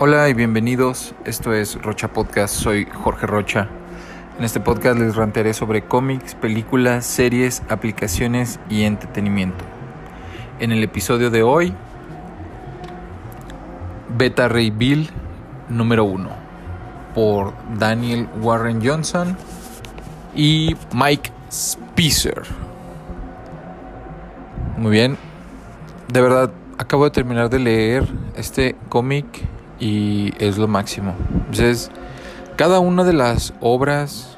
Hola y bienvenidos, esto es Rocha Podcast, soy Jorge Rocha. En este podcast les rantearé sobre cómics, películas, series, aplicaciones y entretenimiento. En el episodio de hoy, Beta Ray Bill número 1 por Daniel Warren Johnson y Mike Spicer. Muy bien, de verdad acabo de terminar de leer este cómic y es lo máximo. Entonces, cada una de las obras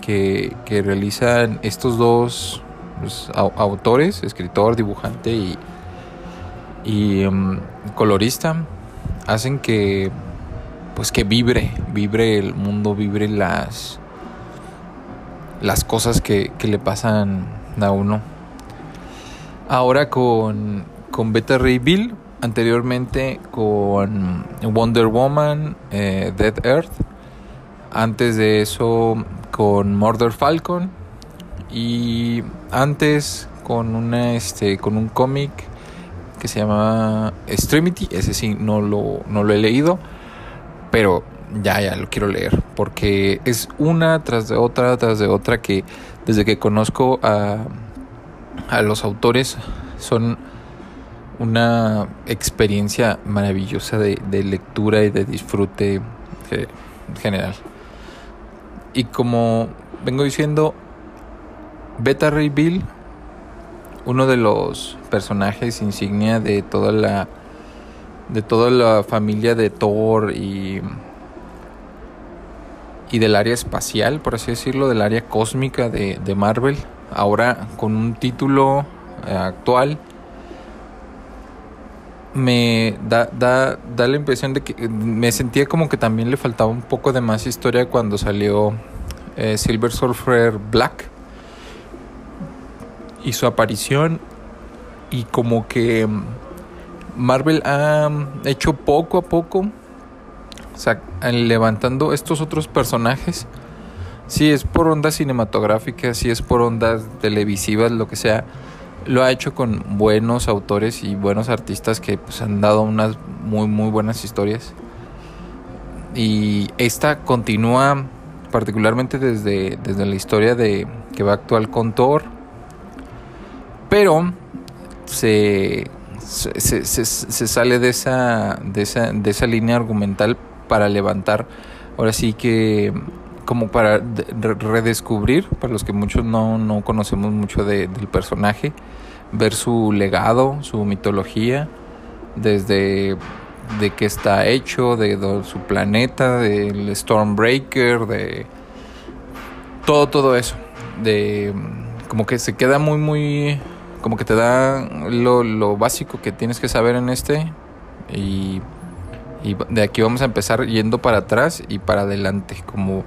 que, que realizan estos dos pues, autores, escritor, dibujante y, y um, colorista, hacen que pues que vibre, vibre el mundo, vibre las las cosas que, que le pasan a uno. Ahora con, con Beta Ray Bill, anteriormente con Wonder Woman, eh, Dead Earth, antes de eso con Murder Falcon y antes con una este con un cómic que se llama Extremity, ese sí no lo, no lo he leído, pero ya ya lo quiero leer porque es una tras de otra tras de otra que desde que conozco a, a los autores son una experiencia maravillosa de, lectura y de disfrute general. Y como vengo diciendo, Beta Ray Bill, uno de los personajes insignia de toda la de toda la familia de Thor y y del área espacial, por así decirlo, del área cósmica de, de Marvel, ahora con un título eh, actual me da, da, da la impresión de que me sentía como que también le faltaba un poco de más historia cuando salió eh, Silver Surfer Black y su aparición y como que Marvel ha hecho poco a poco o sea, levantando estos otros personajes. Si es por ondas cinematográficas si es por ondas televisivas lo que sea lo ha hecho con buenos autores y buenos artistas que pues, han dado unas muy muy buenas historias. Y esta continúa particularmente desde, desde la historia de que va actual con Thor. Pero se, se, se, se, sale de esa, de, esa, de esa línea argumental para levantar, ahora sí que como para redescubrir, para los que muchos no, no conocemos mucho de, del personaje, ver su legado, su mitología, desde de qué está hecho, de, su planeta, del Stormbreaker, de todo, todo eso. De como que se queda muy, muy, como que te da lo, lo básico que tienes que saber en este y, y de aquí vamos a empezar yendo para atrás y para adelante, como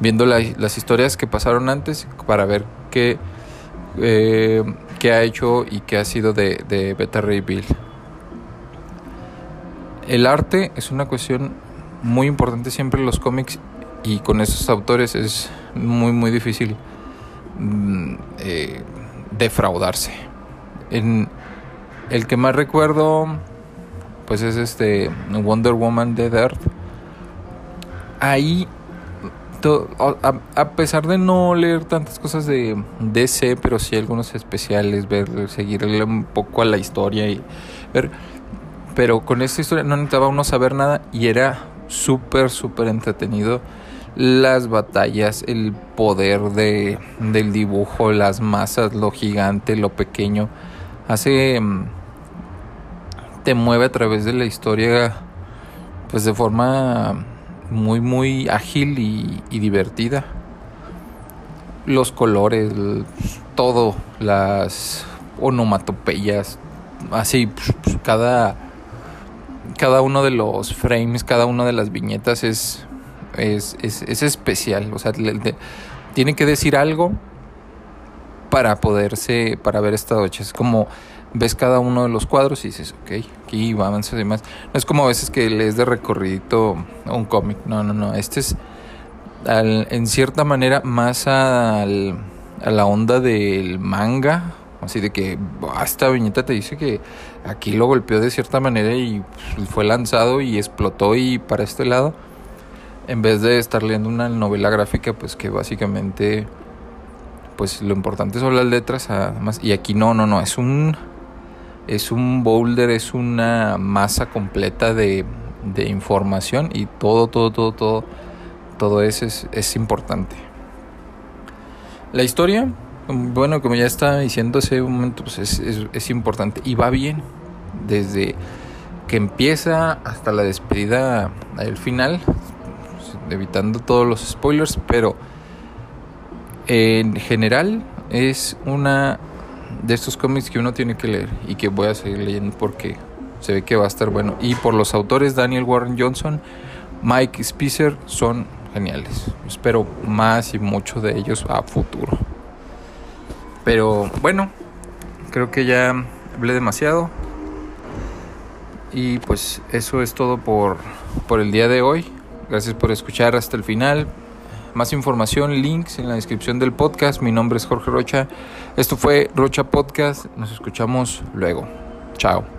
viendo las historias que pasaron antes para ver qué, eh, qué ha hecho y qué ha sido de, de Beta Ray Bill. El arte es una cuestión muy importante siempre en los cómics y con esos autores es muy muy difícil mm, eh, defraudarse. El que más recuerdo pues es este Wonder Woman Dead Earth. Ahí a, pesar de no leer tantas cosas de DC, pero sí algunos especiales, ver, seguirle un poco a la historia y ver. Pero con esta historia no necesitaba uno saber nada y era súper, súper entretenido. Las batallas, el poder de, del dibujo, las masas, lo gigante, lo pequeño. Hace. Mm, te mueve a través de la historia, pues de forma muy muy ágil y, divertida. Los colores, todo, las onomatopeyas, así, cada, cada uno de los frames, cada una de las viñetas es, es, es, especial. O sea, tiene que decir algo para poderse, para ver esta noche. Es como ves cada uno de los cuadros y dices, ok, aquí va avanzar y demás. No es como a veces que lees de recorrido un cómic, no, no, no, este es en cierta manera más al, a la onda del manga Así de que esta viñeta te dice que aquí lo golpeó de cierta manera y pues, fue lanzado y explotó y para este lado. En vez de estar leyendo una novela gráfica, pues que básicamente, pues lo importante son las letras. Además, y aquí no, no, no, es un, es un boulder, es una masa completa de, de información y todo, todo, todo, todo, todo eso es, es importante. La historia bueno, como ya estaba diciendo hace un momento, pues es, es, importante y va bien. Desde que empieza hasta la despedida al final, evitando todos los spoilers, pero en general es una de estos cómics que uno tiene que leer y que voy a seguir leyendo porque se ve que va a estar bueno. Y por los autores Daniel Warren Johnson, Mike Spicer son geniales. Espero más y mucho de ellos a futuro. Pero bueno, creo que ya hablé demasiado. Y pues eso es todo por, por el día de hoy. Gracias por escuchar hasta el final. Más información, links en la descripción del podcast. Mi nombre es Jorge Rocha. Esto fue Rocha Podcast. Nos escuchamos luego. Chao.